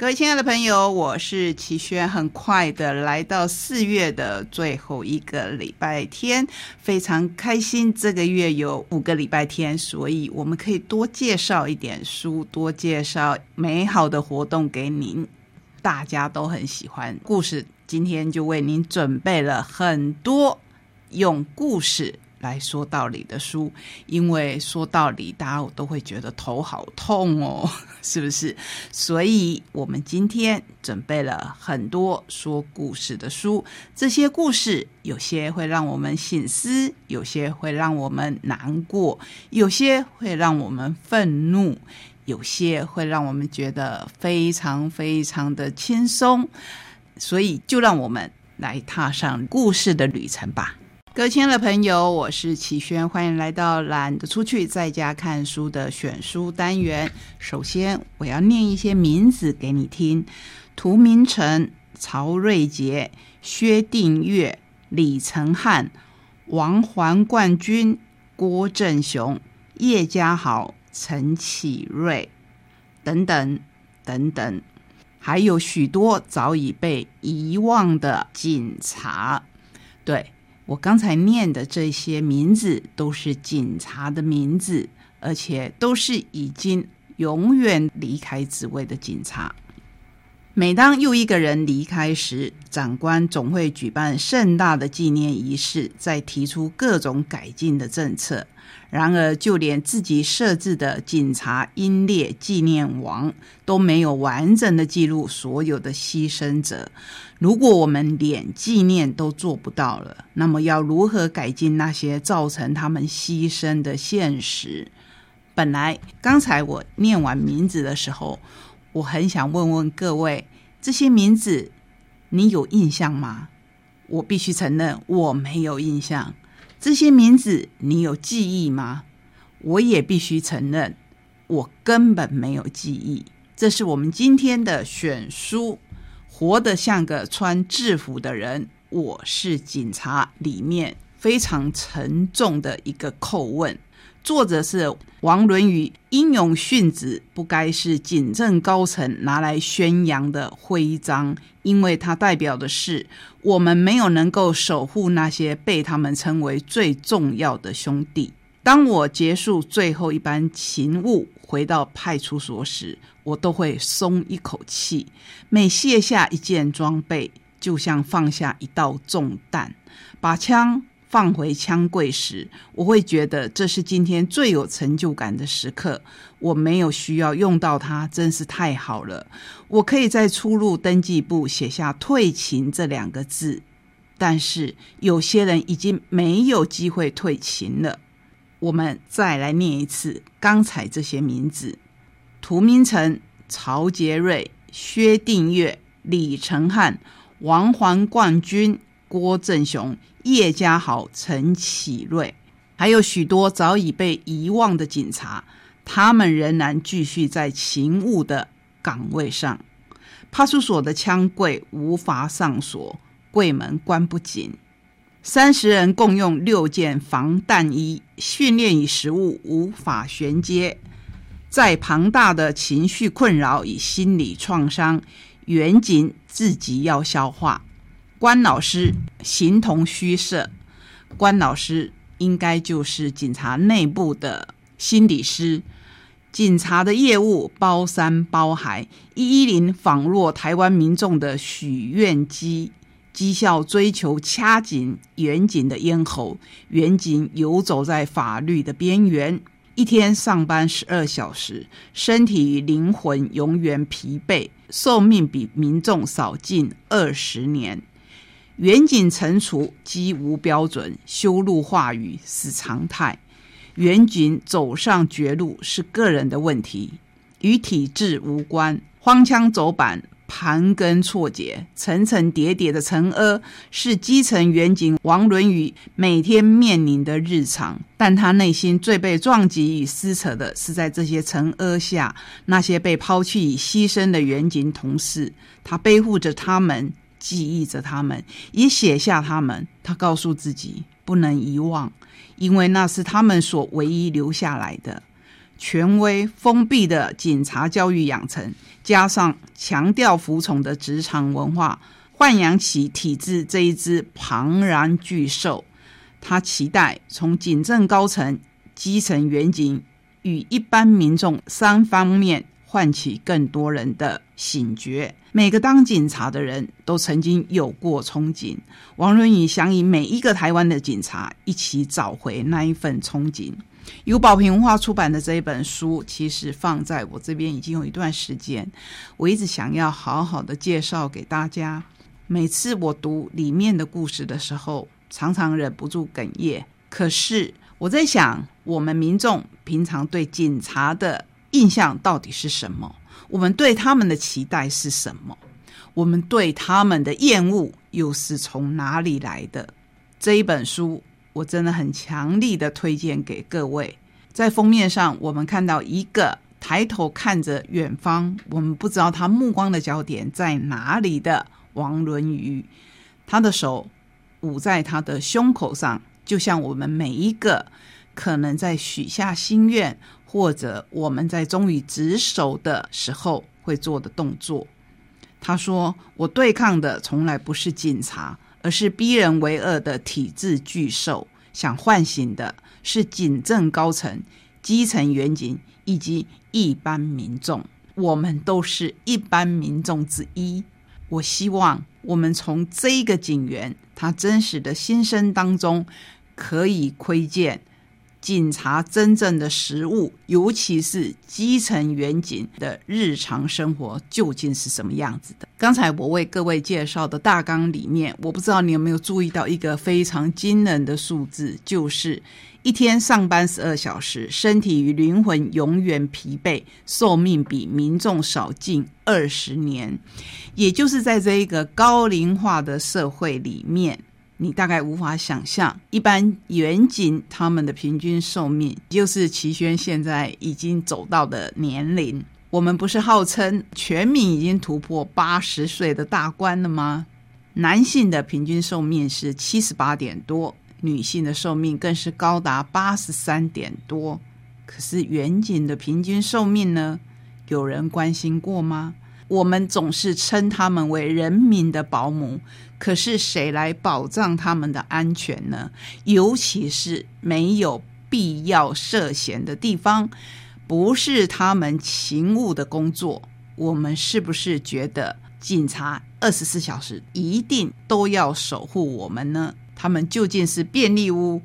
各位亲爱的朋友，我是齐轩。很快的来到四月的最后一个礼拜天，非常开心。这个月有五个礼拜天，所以我们可以多介绍一点书，多介绍美好的活动给您。大家都很喜欢故事，今天就为您准备了很多用故事。来说道理的书，因为说道理，大家都会觉得头好痛哦，是不是？所以我们今天准备了很多说故事的书，这些故事有些会让我们醒思，有些会让我们难过，有些会让我们愤怒，有些会让我们觉得非常非常的轻松。所以，就让我们来踏上故事的旅程吧。各位亲爱的朋友，我是齐轩，欢迎来到懒得出去在家看书的选书单元。首先，我要念一些名字给你听：涂明成、曹瑞杰、薛定月、李承翰、王环冠军、郭正雄、叶家豪、陈启瑞等等等等，还有许多早已被遗忘的警察。对。我刚才念的这些名字都是警察的名字，而且都是已经永远离开职位的警察。每当又一个人离开时，长官总会举办盛大的纪念仪式，再提出各种改进的政策。然而，就连自己设置的警察英烈纪念王都没有完整的记录所有的牺牲者。如果我们连纪念都做不到了，那么要如何改进那些造成他们牺牲的现实？本来刚才我念完名字的时候，我很想问问各位，这些名字你有印象吗？我必须承认我没有印象。这些名字你有记忆吗？我也必须承认我根本没有记忆。这是我们今天的选书。活得像个穿制服的人，我是警察。里面非常沉重的一个叩问。作者是王伦宇，英勇殉职不该是警政高层拿来宣扬的徽章，因为它代表的是我们没有能够守护那些被他们称为最重要的兄弟。当我结束最后一班勤务，回到派出所时，我都会松一口气。每卸下一件装备，就像放下一道重担。把枪放回枪柜时，我会觉得这是今天最有成就感的时刻。我没有需要用到它，真是太好了。我可以在出入登记簿写下“退勤”这两个字，但是有些人已经没有机会退勤了。我们再来念一次刚才这些名字：涂明成、曹杰瑞、薛定月、李承翰、王环冠军、郭正雄、叶家豪、陈启瑞，还有许多早已被遗忘的警察，他们仍然继续在勤务的岗位上。派出所的枪柜无法上锁，柜门关不紧。三十人共用六件防弹衣，训练与实物无法衔接。再庞大的情绪困扰与心理创伤，远警自己要消化。关老师形同虚设，关老师应该就是警察内部的心理师。警察的业务包山包海，一一零仿若台湾民众的许愿机。绩效追求掐紧远景的咽喉，远景游走在法律的边缘。一天上班十二小时，身体与灵魂永远疲惫，寿命比民众少近二十年。远景惩处机无标准，修路话语是常态。远景走上绝路是个人的问题，与体制无关。荒腔走板。盘根错节、层层叠叠的层阿，是基层远景王伦宇每天面临的日常。但他内心最被撞击与撕扯的是，在这些层阿下，那些被抛弃与牺牲的远景同事。他背负着他们，记忆着他们，也写下他们。他告诉自己不能遗忘，因为那是他们所唯一留下来的。权威封闭的警察教育养成，加上强调服从的职场文化，豢养起体制这一只庞然巨兽。他期待从警政高层、基层员警与一般民众三方面唤起更多人的醒觉。每个当警察的人都曾经有过憧憬。王伦宇想以每一个台湾的警察一起找回那一份憧憬。由宝平文化出版的这一本书，其实放在我这边已经有一段时间。我一直想要好好的介绍给大家。每次我读里面的故事的时候，常常忍不住哽咽。可是我在想，我们民众平常对警察的印象到底是什么？我们对他们的期待是什么？我们对他们的厌恶又是从哪里来的？这一本书。我真的很强力的推荐给各位。在封面上，我们看到一个抬头看着远方，我们不知道他目光的焦点在哪里的王伦宇，他的手捂在他的胸口上，就像我们每一个可能在许下心愿，或者我们在终于执手的时候会做的动作。他说：“我对抗的从来不是警察。”而是逼人为恶的体制巨兽，想唤醒的是警政高层、基层员警以及一般民众。我们都是一般民众之一。我希望我们从这一个警员他真实的心声当中，可以窥见。警察真正的食物，尤其是基层员警的日常生活究竟是什么样子的？刚才我为各位介绍的大纲里面，我不知道你有没有注意到一个非常惊人的数字，就是一天上班十二小时，身体与灵魂永远疲惫，寿命比民众少近二十年。也就是在这一个高龄化的社会里面。你大概无法想象，一般远景他们的平均寿命，就是齐轩现在已经走到的年龄。我们不是号称全民已经突破八十岁的大关了吗？男性的平均寿命是七十八点多，女性的寿命更是高达八十三点多。可是远景的平均寿命呢？有人关心过吗？我们总是称他们为人民的保姆，可是谁来保障他们的安全呢？尤其是没有必要涉嫌的地方，不是他们勤务的工作，我们是不是觉得警察二十四小时一定都要守护我们呢？他们究竟是便利屋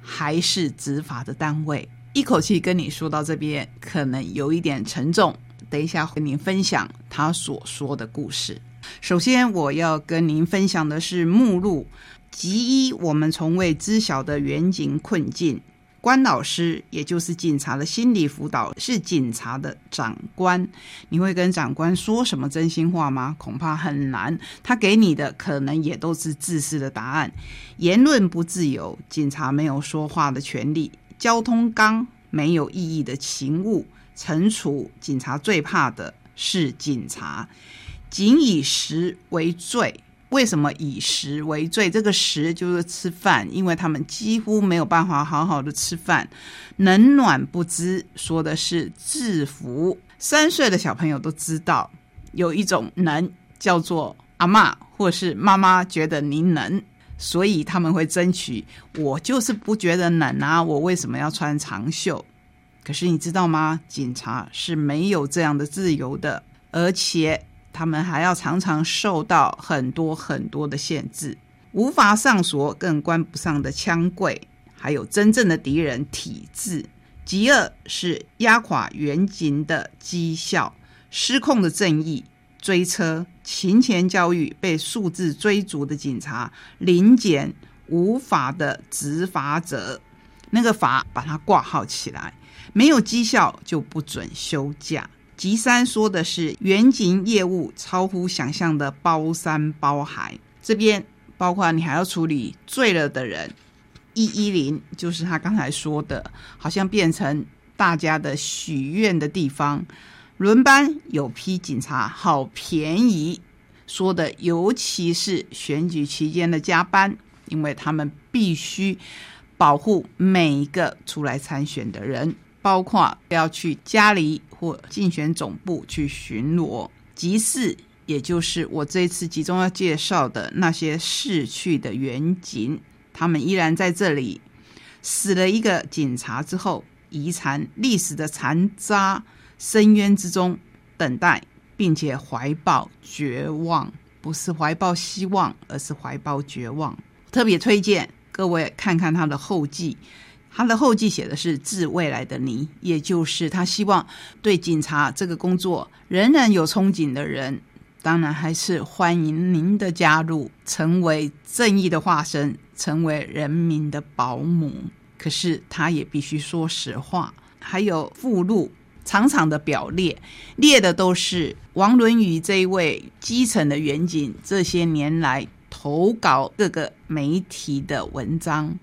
还是执法的单位？一口气跟你说到这边，可能有一点沉重。等一下，和您分享他所说的故事。首先，我要跟您分享的是目录集一，我们从未知晓的远景困境。关老师，也就是警察的心理辅导，是警察的长官。你会跟长官说什么真心话吗？恐怕很难。他给你的可能也都是自私的答案。言论不自由，警察没有说话的权利。交通纲没有意义的勤务。惩处警察最怕的是警察，仅以食为罪。为什么以食为罪？这个食就是吃饭，因为他们几乎没有办法好好的吃饭，冷暖不知。说的是制服。三岁的小朋友都知道，有一种能叫做阿妈或是妈妈觉得您冷，所以他们会争取。我就是不觉得冷啊，我为什么要穿长袖？可是你知道吗？警察是没有这样的自由的，而且他们还要常常受到很多很多的限制，无法上锁，更关不上的枪柜，还有真正的敌人体制。极二是压垮原警的绩效，失控的正义追车，勤前教育被数字追逐的警察，零检无法的执法者，那个法把它挂号起来。没有绩效就不准休假。吉三说的是远景业务超乎想象的包山包海，这边包括你还要处理醉了的人，一一零就是他刚才说的，好像变成大家的许愿的地方。轮班有批警察好便宜，说的尤其是选举期间的加班，因为他们必须保护每一个出来参选的人，包括要去家里。或竞选总部去巡逻，集市，也就是我这一次集中要介绍的那些逝去的远景，他们依然在这里。死了一个警察之后，遗残历史的残渣，深渊之中等待，并且怀抱绝望，不是怀抱希望，而是怀抱绝望。特别推荐各位看看他的后记。他的后记写的是致未来的你，也就是他希望对警察这个工作仍然有憧憬的人，当然还是欢迎您的加入，成为正义的化身，成为人民的保姆。可是他也必须说实话。还有附录长长的表列，列的都是王伦宇这一位基层的远景这些年来投稿各个媒体的文章。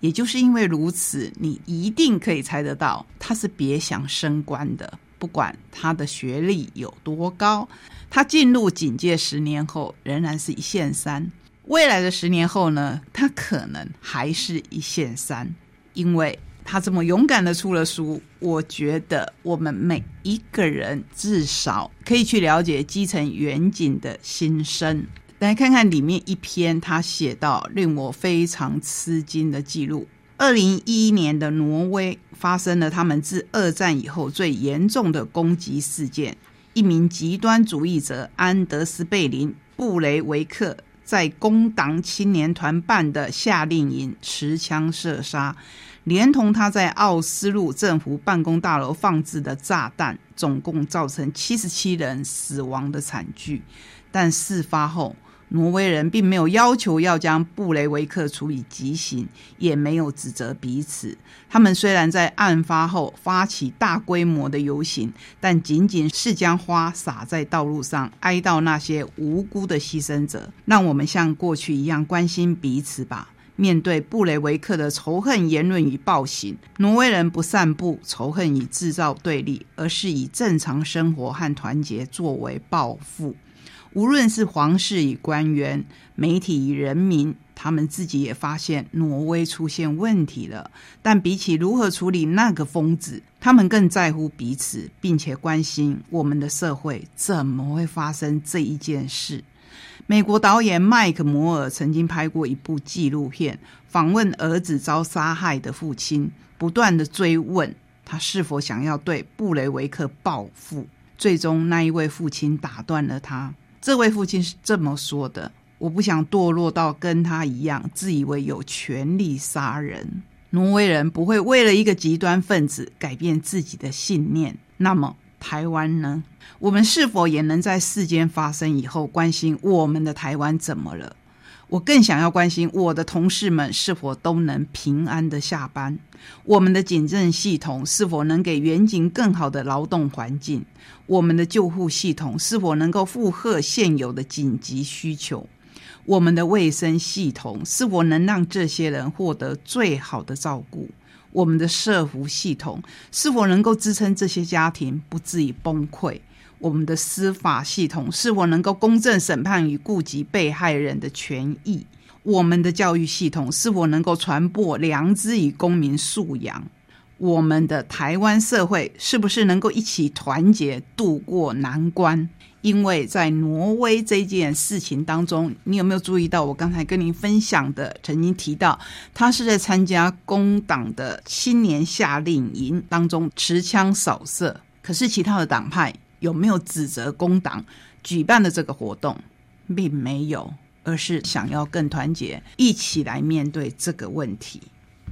也就是因为如此，你一定可以猜得到，他是别想升官的。不管他的学历有多高，他进入警界十年后仍然是一线三。未来的十年后呢，他可能还是一线三，因为他这么勇敢的出了书。我觉得我们每一个人至少可以去了解基层远景的心声。来看看里面一篇，他写到令我非常吃惊的记录：二零一一年的挪威发生了他们自二战以后最严重的攻击事件。一名极端主义者安德斯·贝林·布雷维克在工党青年团办的夏令营持枪射杀，连同他在奥斯陆政府办公大楼放置的炸弹，总共造成七十七人死亡的惨剧。但事发后，挪威人并没有要求要将布雷维克处以极刑，也没有指责彼此。他们虽然在案发后发起大规模的游行，但仅仅是将花洒在道路上，哀悼那些无辜的牺牲者。让我们像过去一样关心彼此吧。面对布雷维克的仇恨言论与暴行，挪威人不散布仇恨以制造对立，而是以正常生活和团结作为报复。无论是皇室与官员、媒体与人民，他们自己也发现挪威出现问题了。但比起如何处理那个疯子，他们更在乎彼此，并且关心我们的社会怎么会发生这一件事。美国导演麦克摩尔曾经拍过一部纪录片，访问儿子遭杀害的父亲，不断的追问他是否想要对布雷维克报复。最终，那一位父亲打断了他。这位父亲是这么说的：“我不想堕落到跟他一样，自以为有权利杀人。挪威人不会为了一个极端分子改变自己的信念。那么，台湾呢？我们是否也能在事件发生以后关心我们的台湾怎么了？”我更想要关心我的同事们是否都能平安的下班，我们的警政系统是否能给远警更好的劳动环境，我们的救护系统是否能够负荷现有的紧急需求，我们的卫生系统是否能让这些人获得最好的照顾，我们的社福系统是否能够支撑这些家庭不至于崩溃。我们的司法系统是否能够公正审判与顾及被害人的权益？我们的教育系统是否能够传播良知与公民素养？我们的台湾社会是不是能够一起团结度过难关？因为在挪威这件事情当中，你有没有注意到我刚才跟您分享的？曾经提到他是在参加工党的青年夏令营当中持枪扫射，可是其他的党派。有没有指责工党举办的这个活动，并没有，而是想要更团结，一起来面对这个问题。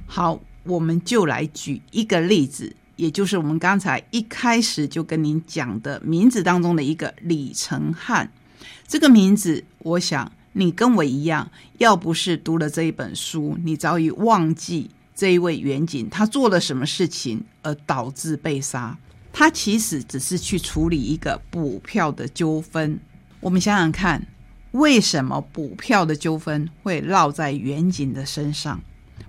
好，我们就来举一个例子，也就是我们刚才一开始就跟您讲的名字当中的一个李成汉。这个名字，我想你跟我一样，要不是读了这一本书，你早已忘记这一位远景他做了什么事情而导致被杀。他其实只是去处理一个补票的纠纷。我们想想看，为什么补票的纠纷会落在远景的身上？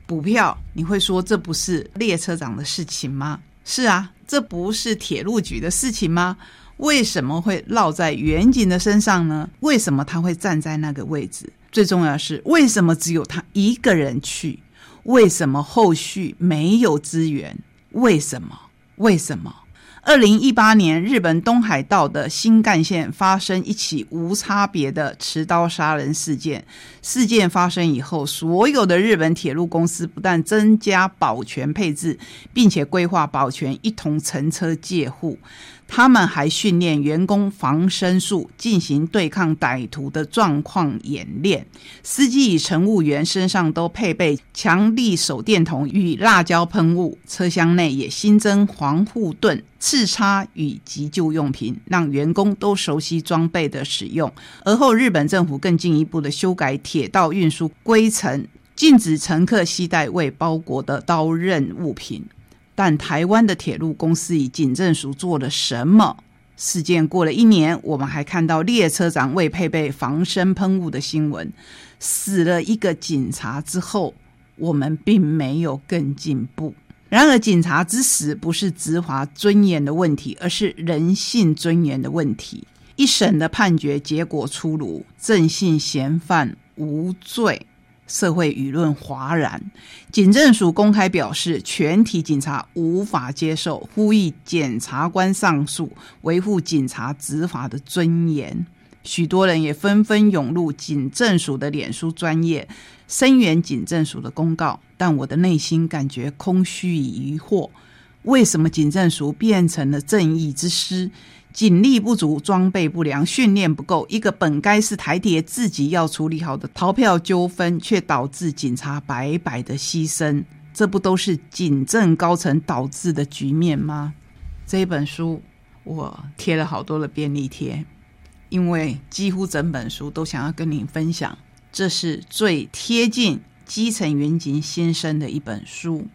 补票，你会说这不是列车长的事情吗？是啊，这不是铁路局的事情吗？为什么会落在远景的身上呢？为什么他会站在那个位置？最重要的是，为什么只有他一个人去？为什么后续没有资源？为什么？为什么？二零一八年，日本东海道的新干线发生一起无差别的持刀杀人事件。事件发生以后，所有的日本铁路公司不但增加保全配置，并且规划保全一同乘车借护。他们还训练员工防身术，进行对抗歹徒的状况演练。司机与乘务员身上都配备强力手电筒与辣椒喷雾，车厢内也新增防护盾、刺叉与急救用品，让员工都熟悉装备的使用。而后，日本政府更进一步的修改铁道运输规程，禁止乘客携带未包裹的刀刃物品。但台湾的铁路公司与警政署做了什么？事件过了一年，我们还看到列车长未配备防身喷雾的新闻。死了一个警察之后，我们并没有更进步。然而，警察之死不是执法尊严的问题，而是人性尊严的问题。一审的判决结果出炉，正信嫌犯无罪。社会舆论哗然，警政署公开表示，全体警察无法接受，呼吁检察官上诉，维护警察执法的尊严。许多人也纷纷涌入警政署的脸书专业，声援警政署的公告。但我的内心感觉空虚与疑惑：为什么警政署变成了正义之师？警力不足，装备不良，训练不够，一个本该是台铁自己要处理好的逃票纠纷，却导致警察白白的牺牲，这不都是警政高层导致的局面吗？这一本书我贴了好多的便利贴，因为几乎整本书都想要跟你分享，这是最贴近基层员警心声的一本书。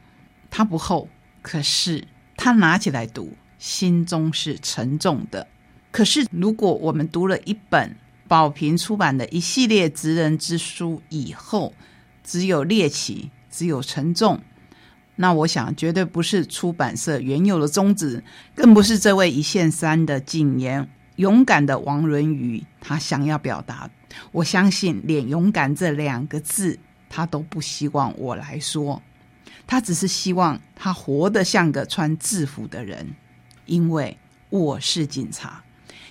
它不厚，可是它拿起来读。心中是沉重的。可是，如果我们读了一本宝瓶出版的一系列职人之书以后，只有猎奇，只有沉重，那我想绝对不是出版社原有的宗旨，更不是这位一线三的警言勇敢的王伦宇他想要表达。我相信，连“勇敢”这两个字，他都不希望我来说，他只是希望他活得像个穿制服的人。因为我是警察，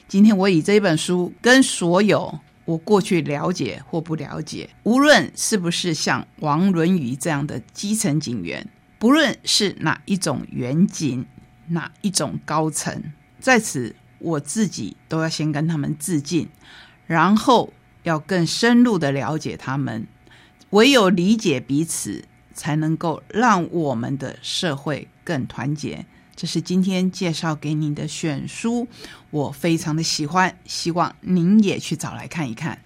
今天我以这本书跟所有我过去了解或不了解，无论是不是像王伦宇这样的基层警员，不论是哪一种远警，哪一种高层，在此我自己都要先跟他们致敬，然后要更深入的了解他们，唯有理解彼此，才能够让我们的社会更团结。这是今天介绍给您的选书，我非常的喜欢，希望您也去找来看一看。